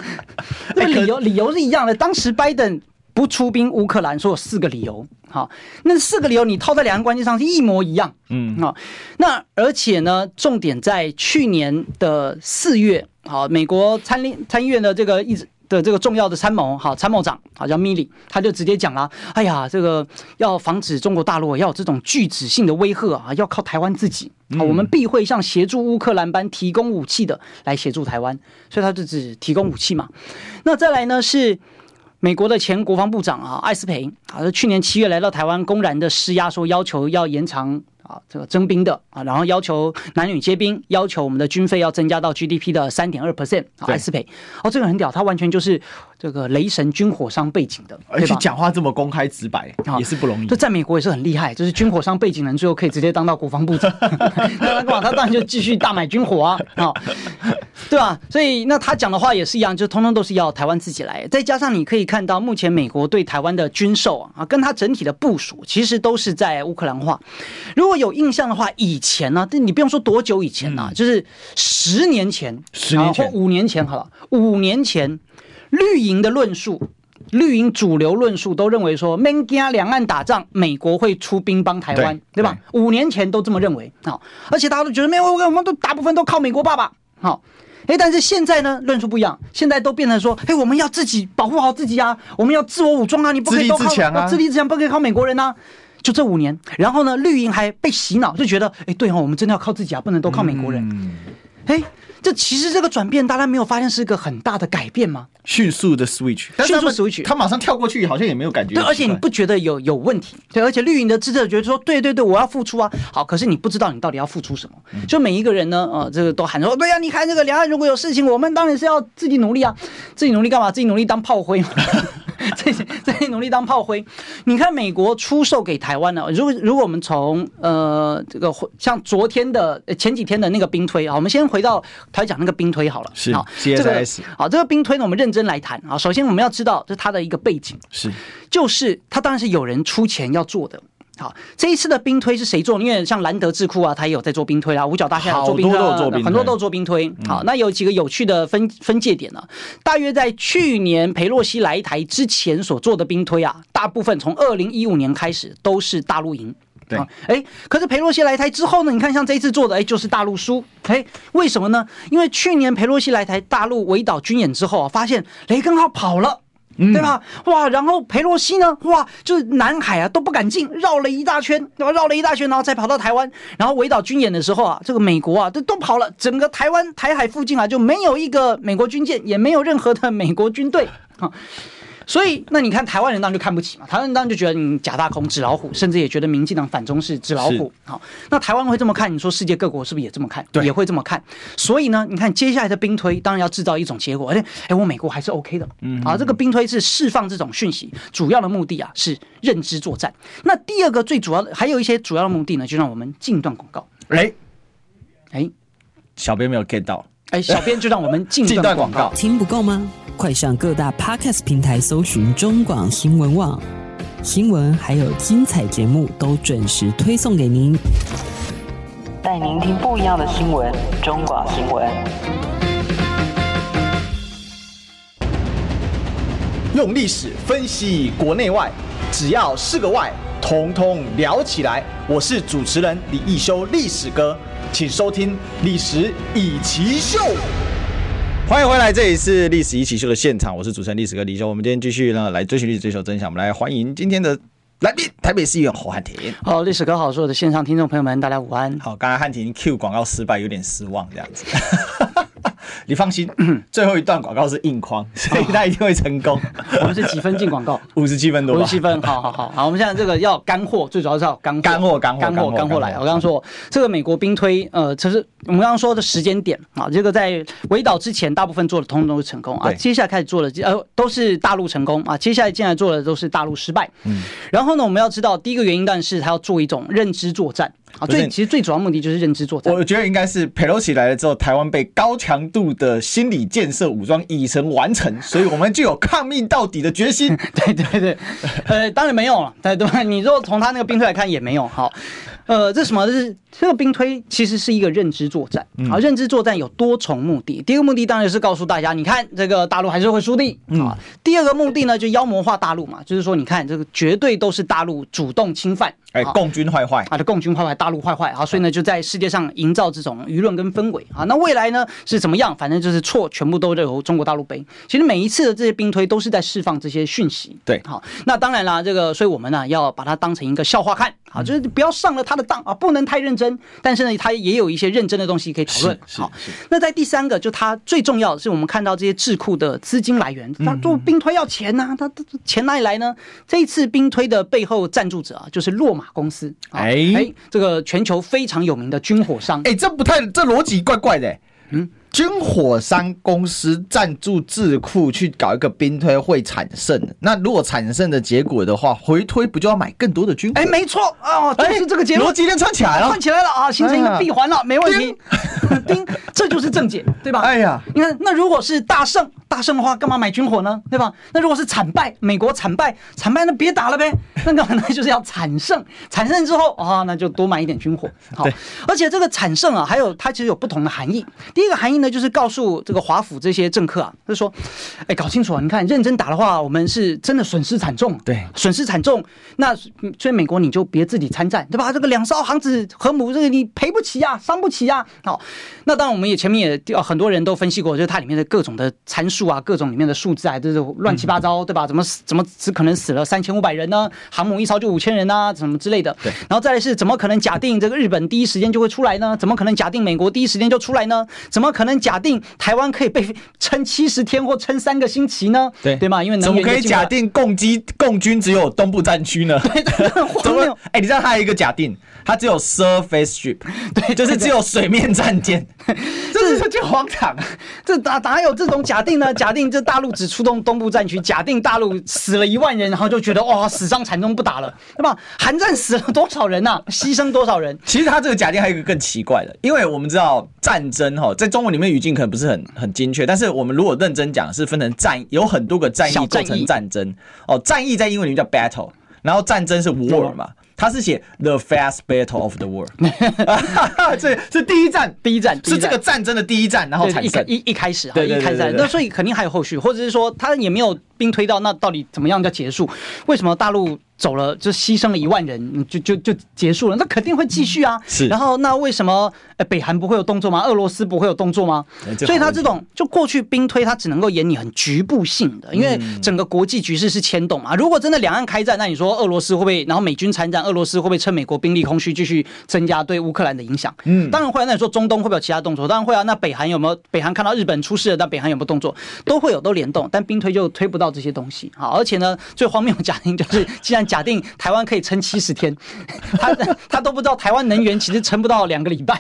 (laughs) 那理由理由是一样的。当时拜登不出兵乌克兰，说有四个理由。好，那四个理由你套在两岸关系上是一模一样。嗯，好，那而且呢，重点在去年的四月，好，美国参议参议院的这个一直。的这个重要的参谋，哈参谋长，好叫米利，他就直接讲了，哎呀，这个要防止中国大陆要有这种拒止性的威吓啊，要靠台湾自己，好，我们必会像协助乌克兰般提供武器的来协助台湾，所以他就只提供武器嘛。那再来呢是美国的前国防部长啊，艾斯培，啊，去年七月来到台湾，公然的施压，说要求要延长。啊，这个征兵的啊，然后要求男女皆兵，要求我们的军费要增加到 GDP 的三点二 percent 啊，艾斯培，哦，这个很屌，他完全就是这个雷神军火商背景的，而且讲话这么公开直白，也是不容易。这在美国也是很厉害，就是军火商背景人最后可以直接当到国防部长，(laughs) 那他当然就继续大买军火啊，啊，对吧？所以那他讲的话也是一样，就通通都是要台湾自己来。再加上你可以看到，目前美国对台湾的军售啊，跟他整体的部署，其实都是在乌克兰化。如果有印象的话，以前呢、啊，你不用说多久以前呢、啊，就是十年前，十年前，五年前好了，五年前。绿营的论述，绿营主流论述都认为说，免惊两岸打仗，美国会出兵帮台湾，对，对吧？五年前都这么认为啊，而且大家都觉得没有，我们都大部分都靠美国爸爸。好，哎，但是现在呢，论述不一样，现在都变成说，哎，我们要自己保护好自己啊，我们要自我武装啊，你不可以都靠自立自强不可以靠美国人啊。就这五年，然后呢，绿营还被洗脑，就觉得，哎，对哦，我们真的要靠自己啊，不能都靠美国人。哎、嗯。这其实这个转变，大家没有发现是一个很大的改变吗？迅速的 switch，迅速 switch，他马上跳过去，好像也没有感觉。对，而且你不觉得有有问题？对，而且绿营的支持者觉得说，对对对，我要付出啊。好，可是你不知道你到底要付出什么。嗯、就每一个人呢，呃，这个都喊说，对呀、啊，你看这个两岸如果有事情，我们当然是要自己努力啊，自己努力干嘛？自己努力当炮灰嘛。(laughs) (laughs) 这些这些努力当炮灰，你看美国出售给台湾呢？如果如果我们从呃这个像昨天的前几天的那个兵推啊，我们先回到台讲那个兵推好了。是好，CSIS。好，这个兵推呢，我们认真来谈啊。首先我们要知道这是它的一个背景，是就是它当然是有人出钱要做的。好，这一次的兵推是谁做？因为像兰德智库啊，他也有在做兵推啊，五角大厦做兵推，很多都有做兵推。好，那有几个有趣的分分界点呢？大约在去年裴洛西来台之前所做的兵推啊，大部分从二零一五年开始都是大陆赢。对，哎，可是裴洛西来台之后呢？你看像这一次做的，哎，就是大陆输。哎，为什么呢？因为去年裴洛西来台，大陆围岛军演之后啊，发现雷根号跑了。对吧？哇，然后裴洛西呢？哇，就是南海啊都不敢进，绕了一大圈，然后绕了一大圈，然后再跑到台湾。然后围岛军演的时候啊，这个美国啊都都跑了，整个台湾台海附近啊就没有一个美国军舰，也没有任何的美国军队啊。所以，那你看台湾人当然就看不起嘛，台湾人当然就觉得你假大空、纸老虎，甚至也觉得民进党反中是纸老虎。好，那台湾会这么看？你说世界各国是不是也这么看？对，也会这么看。所以呢，你看接下来的兵推，当然要制造一种结果。而且，哎，我美国还是 OK 的。嗯，啊，这个兵推是释放这种讯息，主要的目的啊是认知作战。那第二个最主要的，还有一些主要的目的呢，就让我们进段广告。哎，哎，小编没有 get 到。哎，小编就让我们进段广告。听不够吗？快上各大 Podcast 平台搜寻中广新闻网，新闻还有精彩节目都准时推送给您，带您听不一样的新闻。中广新闻，用历史分析国内外，只要是个“外”，统统聊起来。我是主持人李易修，历史哥，请收听《历史以奇秀》。欢迎回来，这里是历史一奇秀的现场，我是主持人历史哥李修。我们今天继续呢，来追寻历史，追求真相。我们来欢迎今天的来宾，台北市议员侯汉廷。好，历史哥好，所有的线上听众朋友们，大家午安。好，刚才汉廷 Q 广告失败，有点失望，这样子。(laughs) 你放心，最后一段广告是硬框，所以他一定会成功。我们是几分进广告？(laughs) 五十七分多。五十七分，好好好好。我们现在这个要干货，最主要是要干干货，干货，干货，干货来。我刚刚说这个美国兵推，呃，其实我们刚刚说的时间点啊，这个在围岛之前，大部分做的通通都是成功啊。接下来开始做的呃，都是大陆成功啊。接下来进来做的都是大陆失败。嗯。然后呢，我们要知道第一个原因，但是他要做一种认知作战。啊，最其实最主要目的就是认知作战。我觉得应该是佩洛西来了之后，台湾被高强度的心理建设武装已成完成，所以我们就有抗命到底的决心。(laughs) 对对对，呃，当然没有了，对对，你如果从他那个兵推来看也没有。好，呃，这什么？这是这个兵推其实是一个认知作战。啊，认知作战有多重目的。第一个目的当然是告诉大家，你看这个大陆还是会输的啊。第二个目的呢，就妖魔化大陆嘛，就是说你看这个绝对都是大陆主动侵犯。哎，共军坏坏啊！的共军坏坏，大陆坏坏啊！所以呢，就在世界上营造这种舆论跟氛围啊。那未来呢是怎么样？反正就是错，全部都由中国大陆背。其实每一次的这些兵推都是在释放这些讯息。对，好，那当然啦，这个，所以我们呢要把它当成一个笑话看啊，就是不要上了他的当啊，不能太认真。但是呢，他也有一些认真的东西可以讨论。好，那在第三个，就他最重要的是，我们看到这些智库的资金来源，他做兵推要钱呐，他钱哪里来呢？这一次兵推的背后赞助者啊，就是洛马公司。哎哎，这个全球非常有名的军火商，哎，这不太，这逻辑怪怪的。嗯，军火商公司赞助智库去搞一个兵推会产胜，那如果产生的结果的话，回推不就要买更多的军火？哎，没错啊，就是这个结论，逻辑链串起来了，串起来了啊，形成一个闭环了，(laughs) 没问题。(laughs) 丁，这就是正解，对吧？哎呀，你看，那如果是大胜，大胜的话，干嘛买军火呢？对吧？那如果是惨败，美国惨败，惨败，那别打了呗。(laughs) 那个那就是要惨胜，惨胜之后啊，那就多买一点军火。好，而且这个惨胜啊，还有它其实有不同的含义。第一个含义呢，就是告诉这个华府这些政客啊，就是说，哎，搞清楚啊，你看认真打的话，我们是真的损失惨重，对，损失惨重。那所以美国你就别自己参战，对吧？这个两艘航子航母，这个你赔不起呀，伤不起呀。好，那当然我们也前面也很多人都分析过，就是它里面的各种的参数啊，各种里面的数字啊，就是乱七八糟，对吧？怎么怎么只可能死了三千五百人呢？航母一艘就五千人啊，什么之类的。对，然后再来是怎么可能假定这个日本第一时间就会出来呢？怎么可能假定美国第一时间就出来呢？怎么可能假定台湾可以被撑七十天或撑三个星期呢？对对吗？因为怎么可以假定共机共军只有东部战区呢？(laughs) 对，(laughs) 怎么？哎、欸，你知道他有一个假定，他只有 surface ship，对，(laughs) 就是只有水面战舰，这是就荒唐。这哪哪有这种假定呢？假定这大陆只出动东部战区，假定大陆死了一万人，然后就觉得哇，死伤惨重，不打了，对吧？韩战死了多少人呐、啊？牺牲多少人？其实他这个假定还有一个更奇怪的，因为我们知道战争哈，在中文里面语境可能不是很很精确，但是我们如果认真讲，是分成战，有很多个战役构成战争哦。战役在英文里面叫 battle，然后战争是 war 嘛。他是写 The Fast Battle of the World，(laughs) 这是第一战，第一战是这个战争的第一战，然后产生一一开始，对对对，对，那所以肯定还有后续，或者是说他也没有兵推到，那到底怎么样叫结束？为什么大陆？走了就牺牲了一万人，就就就结束了，那肯定会继续啊。是，然后那为什么呃北韩不会有动作吗？俄罗斯不会有动作吗？所以他这种就过去兵推，他只能够演你很局部性的，因为整个国际局势是牵动嘛。如果真的两岸开战，那你说俄罗斯会不会？然后美军参战，俄罗斯会不会趁美国兵力空虚继续增加对乌克兰的影响？嗯，当然会。那你说中东会不会有其他动作？当然会啊。那北韩有没有？北韩看到日本出事了，那北韩有没有动作？都会有，都联动。但兵推就推不到这些东西。好，而且呢，最荒谬的假定就是，既然假定台湾。可以撑七十天，(laughs) 他他都不知道台湾能源其实撑不到两个礼拜。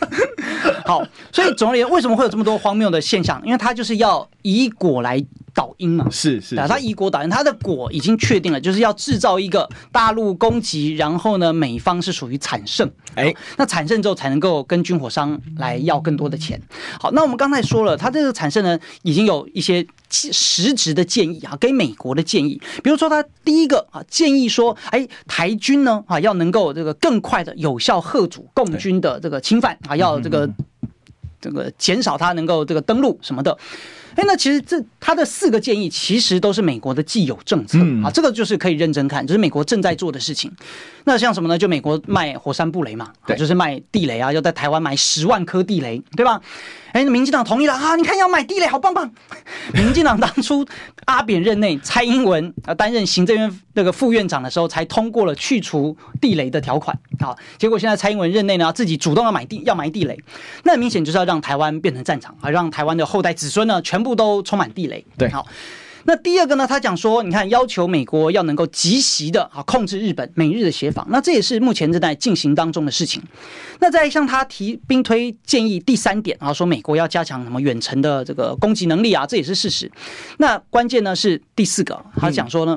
(laughs) 好，所以总而言之，为什么会有这么多荒谬的现象？因为他就是要以果来导因嘛。是是，他以果导因，他的果已经确定了，就是要制造一个大陆攻击，然后呢，美方是属于惨胜。哎，那惨胜之后才能够跟军火商来要更多的钱。好，那我们刚才说了，他这个惨胜呢，已经有一些实质的建议啊，给美国的建议，比如说他第一个啊建议说，哎，台军呢啊要能够这个更快的有效遏阻共军的这个侵犯啊，要这个这个减少他能够这个登陆什么的。哎，那其实这他的四个建议其实都是美国的既有政策啊，这个就是可以认真看，就是美国正在做的事情。那像什么呢？就美国卖火山布雷嘛，对，就是卖地雷啊，要在台湾买十万颗地雷，对吧？哎，民进党同意了啊！你看要买地雷，好棒棒。(laughs) 民进党当初阿扁任内，蔡英文啊担任行政院那个副院长的时候，才通过了去除地雷的条款。好，结果现在蔡英文任内呢，自己主动要买地，要埋地雷，那明显就是要让台湾变成战场啊，让台湾的后代子孙呢，全部都充满地雷。对，好。那第二个呢？他讲说，你看，要求美国要能够及时的啊控制日本、美日的协防，那这也是目前正在进行当中的事情。那在向他提兵推建议第三点啊，说美国要加强什么远程的这个攻击能力啊，这也是事实。那关键呢是第四个，他讲说呢。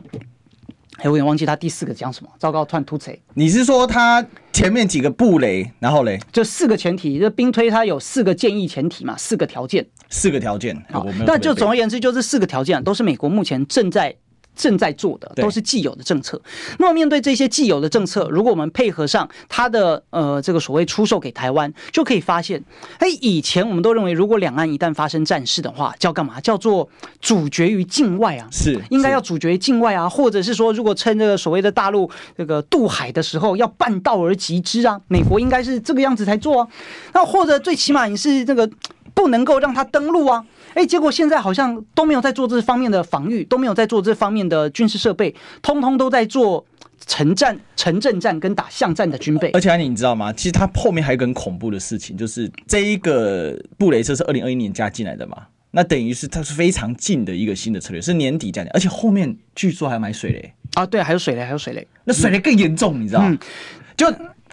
哎，我有点忘记他第四个讲什么，糟糕，突然突锤。你是说他前面几个布雷，然后嘞？就四个前提，就兵推他有四个建议前提嘛，四个条件。四个条件，好，那就总而言之，就这四个条件都是美国目前正在。正在做的都是既有的政策。那么面对这些既有的政策，如果我们配合上他的呃这个所谓出售给台湾，就可以发现，哎，以前我们都认为，如果两岸一旦发生战事的话，叫干嘛？叫做阻绝于境外啊，是应该要阻绝于境外啊，或者是说，如果趁这个所谓的大陆这个渡海的时候，要半道而击之啊，美国应该是这个样子才做啊。那或者最起码你是这个不能够让它登陆啊。哎，结果现在好像都没有在做这方面的防御，都没有在做这方面的军事设备，通通都在做城战、城镇战跟打巷战的军备。而且你知道吗？其实它后面还有一个很恐怖的事情，就是这一个布雷车是二零二一年加进来的嘛，那等于是它是非常近的一个新的策略，是年底加的，而且后面据说还要买水雷啊，对，还有水雷，还有水雷，那水雷更严重，你知道吗？嗯、就。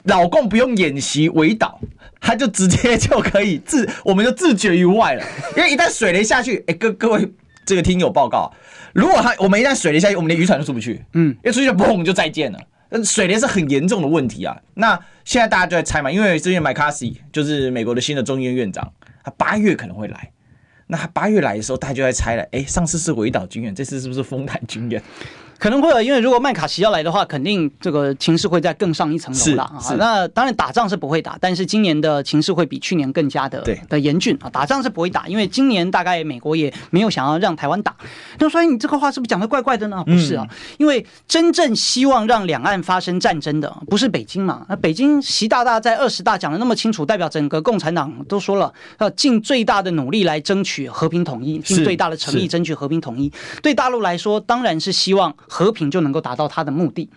老共不用演习围岛，他就直接就可以自，我们就自绝于外了。因为一旦水雷下去，哎、欸，各各位这个听友报告，如果他我们一旦水雷下去，我们连渔船都出不去，嗯，一出去就砰就再见了。水雷是很严重的问题啊。那现在大家就在猜嘛，因为之前麦卡锡就是美国的新的众议院院长，他八月可能会来。那他八月来的时候，大家就在猜了，哎、欸，上次是围岛军演，这次是不是丰台军演？可能会有，因为如果麦卡锡要来的话，肯定这个情势会再更上一层楼了啊。那当然打仗是不会打，但是今年的情势会比去年更加的的严峻啊。打仗是不会打，因为今年大概美国也没有想要让台湾打。那所以你这个话是不是讲的怪怪的呢？不是啊，因为真正希望让两岸发生战争的不是北京嘛？那北京习大大在二十大讲的那么清楚，代表整个共产党都说了要尽最大的努力来争取和平统一，尽最大的诚意争取和平统一。对大陆来说，当然是希望。和平就能够达到他的目的，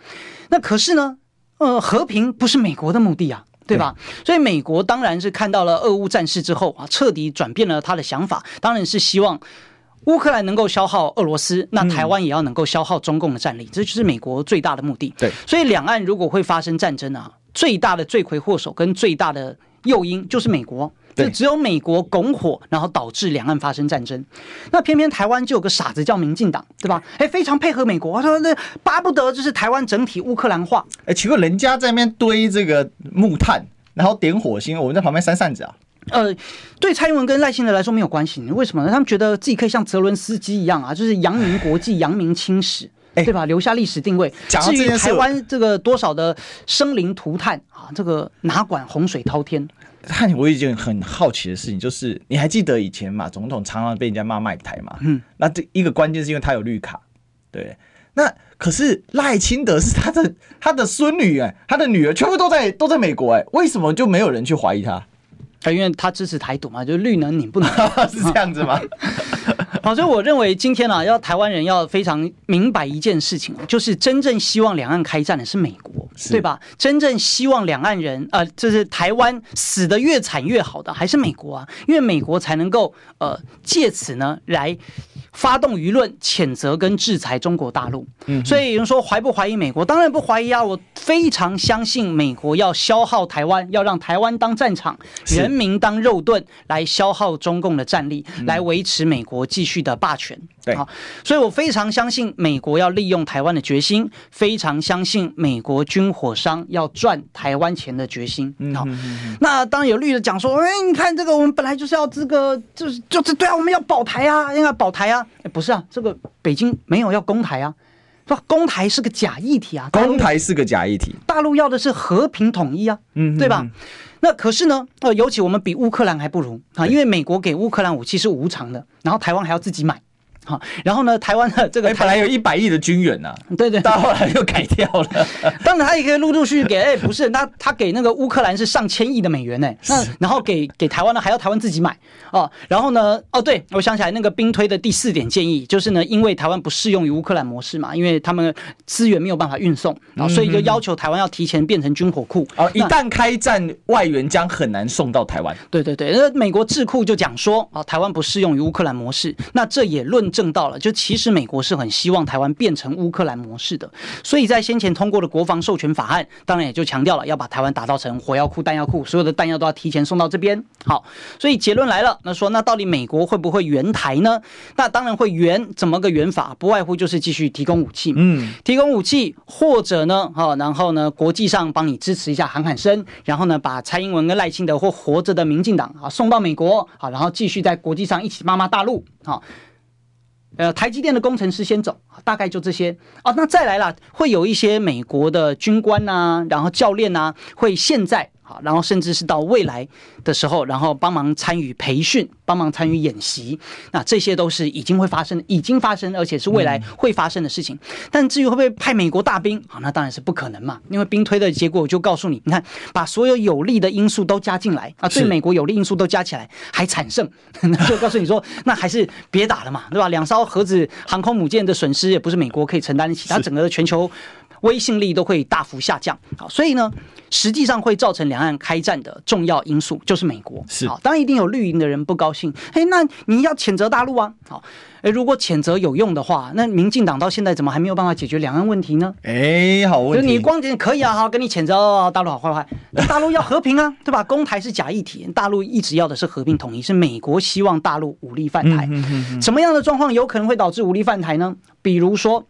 那可是呢，呃，和平不是美国的目的啊，对吧？所以美国当然是看到了俄乌战事之后啊，彻底转变了他的想法，当然是希望乌克兰能够消耗俄罗斯，那台湾也要能够消耗中共的战力，这就是美国最大的目的。对，所以两岸如果会发生战争啊，最大的罪魁祸首跟最大的诱因就是美国。就只有美国拱火，然后导致两岸发生战争。那偏偏台湾就有个傻子叫民进党，对吧？哎，非常配合美国，他说那巴不得就是台湾整体乌克兰化。哎，奇怪，人家在那边堆这个木炭，然后点火星，我们在旁边扇扇子啊。呃，对蔡英文跟赖清德来说没有关系，为什么呢？他们觉得自己可以像泽伦斯基一样啊，就是扬名国际、扬名青史，对吧？留下历史定位。至于台湾这个多少的生灵涂炭啊，这个哪管洪水滔天。看，(laughs) 我有一件很好奇的事情，就是你还记得以前马总统常常被人家骂卖台嘛？嗯，那这一个关键是因为他有绿卡，对。那可是赖清德是他的他的孙女哎，他的女儿全部都在都在美国哎，为什么就没有人去怀疑他？他因为他支持台独嘛，就是绿能你不能 (laughs) 是这样子吗？(laughs) 好，所以我认为今天呢、啊，要台湾人要非常明白一件事情，就是真正希望两岸开战的是美国，对吧？真正希望两岸人呃，就是台湾死的越惨越好的还是美国啊，因为美国才能够呃借此呢来。发动舆论谴责跟制裁中国大陆，所以有人说怀不怀疑美国？当然不怀疑啊！我非常相信美国要消耗台湾，要让台湾当战场，人民当肉盾，来消耗中共的战力，来维持美国继续的霸权。对，好，所以我非常相信美国要利用台湾的决心，非常相信美国军火商要赚台湾钱的决心。好，那当然有绿的讲说，哎，你看这个，我们本来就是要这个，就是就是对啊，我们要保台啊，应该保台啊。哎，不是啊，这个北京没有要攻台啊，说攻台是个假议题啊，攻台是个假议题，大陆要的是和平统一啊，嗯，对吧？那可是呢，呃，尤其我们比乌克兰还不如啊，因为美国给乌克兰武器是无偿的，然后台湾还要自己买。好，然后呢，台湾的 (laughs) 这个本来有一百亿的军援呐、啊，对对，到后来又改掉了。(laughs) 当然，他也可以陆陆续续给，哎，不是，那他给那个乌克兰是上千亿的美元呢，那然后给给台湾呢，还要台湾自己买哦。然后呢，哦，对，我想起来那个兵推的第四点建议，就是呢，因为台湾不适用于乌克兰模式嘛，因为他们资源没有办法运送，然后所以就要求台湾要提前变成军火库。哦，一旦开战，外援将很难送到台湾。对对对，那美国智库就讲说，啊，台湾不适用于乌克兰模式，那这也论证到了，就其。实美国是很希望台湾变成乌克兰模式的，所以在先前通过的国防授权法案，当然也就强调了要把台湾打造成火药库、弹药库，所有的弹药都要提前送到这边。好，所以结论来了，那说那到底美国会不会援台呢？那当然会援，怎么个援法？不外乎就是继续提供武器，嗯，提供武器，或者呢，好，然后呢，国际上帮你支持一下喊喊声，然后呢，把蔡英文跟赖清德或活着的民进党啊送到美国，好，然后继续在国际上一起骂骂大陆，好。呃，台积电的工程师先走，大概就这些哦。那再来了，会有一些美国的军官呐、啊，然后教练呐、啊，会现在。好，然后甚至是到未来的时候，然后帮忙参与培训，帮忙参与演习，那这些都是已经会发生的，已经发生，而且是未来会发生的事情。嗯、但至于会不会派美国大兵，好，那当然是不可能嘛，因为兵推的结果我就告诉你，你看，把所有有利的因素都加进来啊，对美国有利因素都加起来还惨胜，(laughs) 那就告诉你说，那还是别打了嘛，对吧？两艘核子航空母舰的损失也不是美国可以承担得起，它整个的全球。威信力都会大幅下降。好，所以呢，实际上会造成两岸开战的重要因素就是美国。是，好，当然一定有绿营的人不高兴。嘿，那你要谴责大陆啊？好。诶，如果谴责有用的话，那民进党到现在怎么还没有办法解决两岸问题呢？诶，好问题。你光点可以啊，好，跟你谴责大陆好坏坏，那大陆要和平啊，对吧？公台是假议题，大陆一直要的是和平统一，是美国希望大陆武力犯台。嗯、哼哼哼，什么样的状况有可能会导致武力犯台呢？比如说，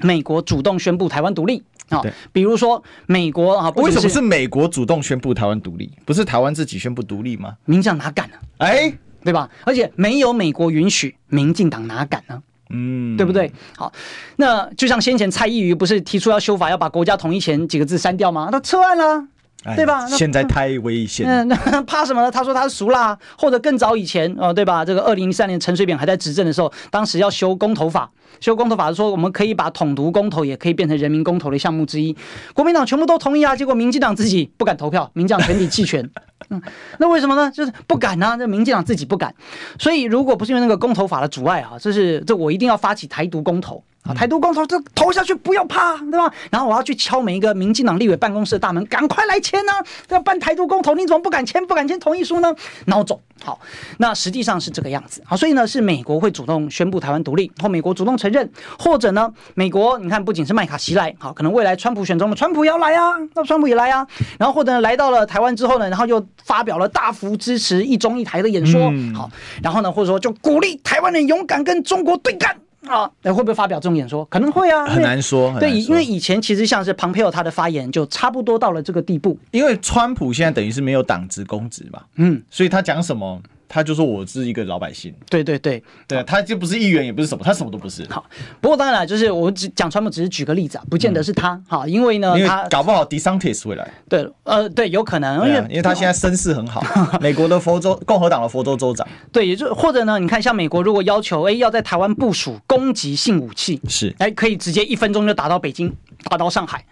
美国主动宣布台湾独立啊，比如说美国啊，为什么是美国主动宣布台湾独立，不是台湾自己宣布独立吗？民进党哪敢呢、啊？诶对吧？而且没有美国允许，民进党哪敢呢？嗯，对不对？好，那就像先前蔡依瑜不是提出要修法，要把国家统一前几个字删掉吗？那撤案了，对吧？现在太危险。嗯，那怕什么呢？他说他是熟啦，或者更早以前哦，对吧？这个二零零三年陈水扁还在执政的时候，当时要修公投法，修公投法说我们可以把统独公投也可以变成人民公投的项目之一，国民党全部都同意啊，结果民进党自己不敢投票，民进党全体弃权。(laughs) 嗯，那为什么呢？就是不敢啊，这民进党自己不敢，所以如果不是因为那个公投法的阻碍啊，这是这我一定要发起台独公投。台独公投，这投下去不要怕，对吧？然后我要去敲每一个民进党立委办公室的大门，赶快来签呢！要办台独公投，你怎么不敢签？不敢签同意书呢？孬种！好，那实际上是这个样子。好，所以呢，是美国会主动宣布台湾独立，或美国主动承认，或者呢，美国你看，不仅是麦卡锡来，好，可能未来川普选中了，川普也要来啊，那川普也来啊。然后或者呢，来到了台湾之后呢，然后又发表了大幅支持一中一台的演说，好，然后呢，或者说就鼓励台湾人勇敢跟中国对干。啊，会不会发表这种演说？可能会啊，很难说。对，因为以前其实像是庞佩奥他的发言就差不多到了这个地步。因为川普现在等于是没有党职公职嘛，嗯，所以他讲什么？他就说我是一个老百姓，对对对对，他就不是议员，也不是什么，他什么都不是。好，不过当然了，就是我只讲川普，只是举个例子啊，不见得是他。好，因为呢，他搞不好 DeSantis 会来。对，呃，对，有可能，因为因为他现在声势很好，(laughs) 美国的佛州共和党的佛州州长。对，也就或者呢，你看像美国如果要求哎要在台湾部署攻击性武器，是哎可以直接一分钟就打到北京，打到上海。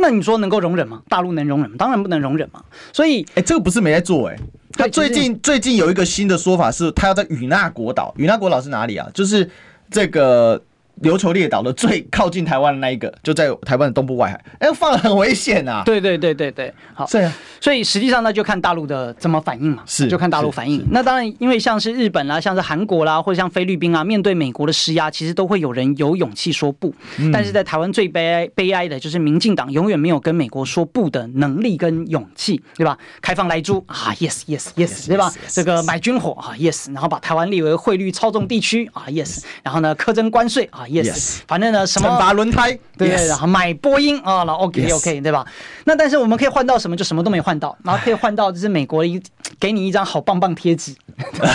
那你说能够容忍吗？大陆能容忍吗？当然不能容忍嘛。所以，哎，这个不是没在做哎。他最近最近有一个新的说法是，他要在与那国岛。与那国岛是哪里啊？就是这个。琉球列岛的最靠近台湾的那一个，就在台湾的东部外海，哎，放了很危险啊！对对对对对，好，这样，所以实际上呢，就看大陆的怎么反应嘛，是，就看大陆反应。那当然，因为像是日本啦，像是韩国啦，或者像菲律宾啊，面对美国的施压，其实都会有人有勇气说不。嗯、但是在台湾最悲哀悲哀的就是民进党永远没有跟美国说不的能力跟勇气，对吧？开放莱猪啊，yes yes yes，, 对吧？这个买军火啊，yes，然后把台湾列为汇率操纵地区啊，yes，然后呢，苛征关税啊，yes，, 反正呢。什么？惩罚轮胎，对，然后买波音啊，然后 OK OK，对吧？那但是我们可以换到什么？就什么都没换到，然后可以换到就是美国一给你一张好棒棒贴纸，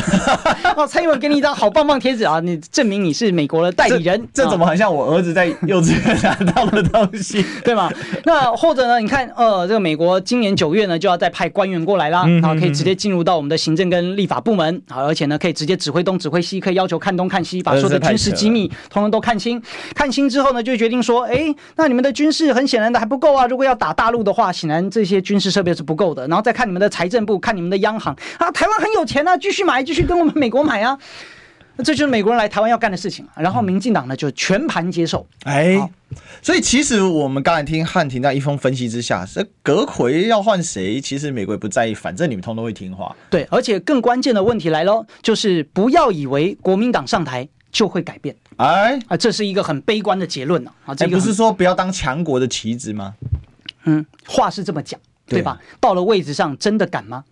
(laughs) 哦，蔡英文给你一张好棒棒贴纸啊，你证明你是美国的代理人，这怎么很像我儿子在幼稚园拿到的东西，(laughs) 对吗？那或者呢？你看，呃，这个美国今年九月呢就要再派官员过来啦，然后可以直接进入到我们的行政跟立法部门，啊，而且呢可以直接指挥东指挥西，可以要求看东看西，把所有的军事机密通通都看清。看清之后呢，就决定说，哎，那你们的军事很显然的还不够啊。如果要打大陆的话，显然这些军事设备是不够的。然后再看你们的财政部，看你们的央行啊，台湾很有钱啊，继续买，继续跟我们美国买啊。那 (laughs) 这就是美国人来台湾要干的事情。然后民进党呢就全盘接受。哎，所以其实我们刚才听汉庭在一封分析之下，这阁揆要换谁，其实美国也不在意，反正你们通通会听话。对，而且更关键的问题来了，就是不要以为国民党上台就会改变。哎啊，这是一个很悲观的结论呢。啊，这个不是说不要当强国的棋子吗？嗯，话是这么讲，对吧？到了位置上，真的敢吗？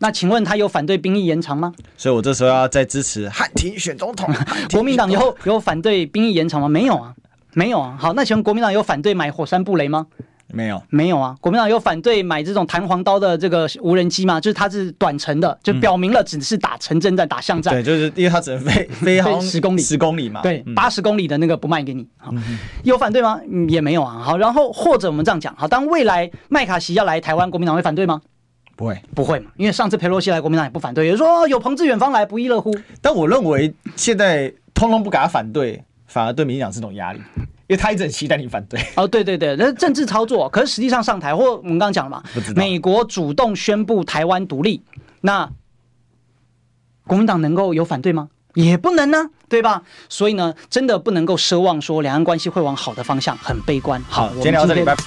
那请问他有反对兵役延长吗？所以我这时候要再支持汉庭选总统。(laughs) 国民党有有反对兵役延长吗？没有啊，没有啊。好，那请问国民党有反对买火山布雷吗？没有，没有啊！国民党有反对买这种弹簧刀的这个无人机吗？就是它是短程的，就表明了只是打城镇战、打巷战。对，就是因为它只能飞 (laughs) 飞好十公里，十公里嘛。对，八十公里的那个不卖给你。好，有反对吗？也没有啊。好，然后或者我们这样讲，好，当未来麦卡锡要来台湾，国民党会反对吗？不会，不会嘛？因为上次佩洛西来，国民党也不反对，也就是说有朋自远方来，不亦乐乎。但我认为现在通通不给他反对，反而对民进党是种压力。因为他一直很期待你反对哦，对对对，那是政治操作。可是实际上上台，或我们刚刚讲了嘛，美国主动宣布台湾独立，那国民党能够有反对吗？也不能呢，对吧？所以呢，真的不能够奢望说两岸关系会往好的方向，很悲观。好，今天聊到这里，拜拜。